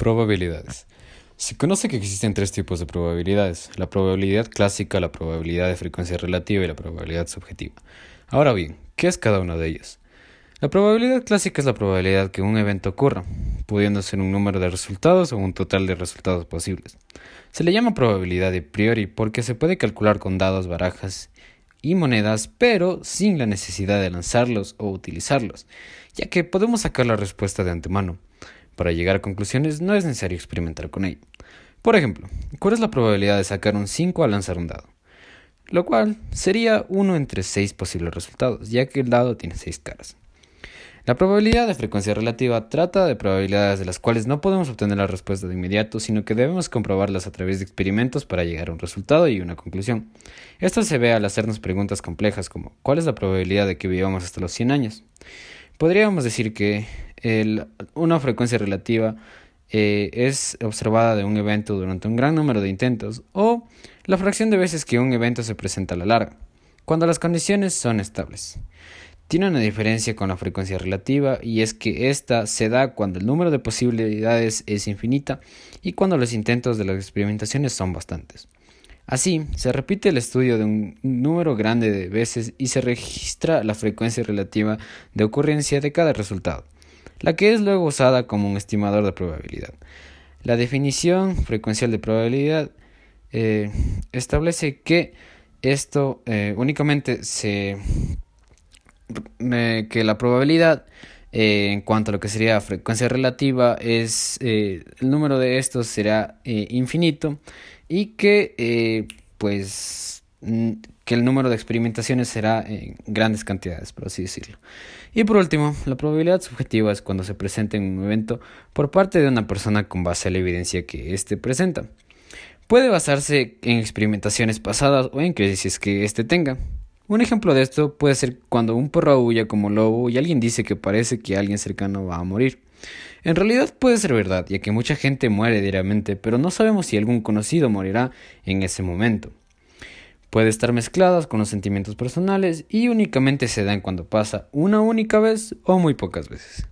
Probabilidades. Se conoce que existen tres tipos de probabilidades, la probabilidad clásica, la probabilidad de frecuencia relativa y la probabilidad subjetiva. Ahora bien, ¿qué es cada una de ellas? La probabilidad clásica es la probabilidad que un evento ocurra, pudiendo ser un número de resultados o un total de resultados posibles. Se le llama probabilidad de priori porque se puede calcular con dados, barajas y monedas, pero sin la necesidad de lanzarlos o utilizarlos, ya que podemos sacar la respuesta de antemano. Para llegar a conclusiones no es necesario experimentar con ello. Por ejemplo, ¿cuál es la probabilidad de sacar un 5 al lanzar un dado? Lo cual sería 1 entre 6 posibles resultados, ya que el dado tiene 6 caras. La probabilidad de frecuencia relativa trata de probabilidades de las cuales no podemos obtener la respuesta de inmediato, sino que debemos comprobarlas a través de experimentos para llegar a un resultado y una conclusión. Esto se ve al hacernos preguntas complejas como ¿cuál es la probabilidad de que vivamos hasta los 100 años? Podríamos decir que una frecuencia relativa eh, es observada de un evento durante un gran número de intentos o la fracción de veces que un evento se presenta a la larga, cuando las condiciones son estables. Tiene una diferencia con la frecuencia relativa y es que esta se da cuando el número de posibilidades es infinita y cuando los intentos de las experimentaciones son bastantes. Así, se repite el estudio de un número grande de veces y se registra la frecuencia relativa de ocurrencia de cada resultado la que es luego usada como un estimador de probabilidad. La definición frecuencial de probabilidad eh, establece que esto eh, únicamente se que la probabilidad eh, en cuanto a lo que sería frecuencia relativa es el número de estos será infinito y que pues que el número de experimentaciones será en grandes cantidades, por así decirlo. Y por último, la probabilidad subjetiva es cuando se presenta en un evento por parte de una persona con base a la evidencia que éste presenta. Puede basarse en experimentaciones pasadas o en crisis que éste tenga. Un ejemplo de esto puede ser cuando un perro aúlla como lobo y alguien dice que parece que alguien cercano va a morir. En realidad puede ser verdad, ya que mucha gente muere diariamente, pero no sabemos si algún conocido morirá en ese momento. Puede estar mezcladas con los sentimientos personales y únicamente se dan cuando pasa una única vez o muy pocas veces.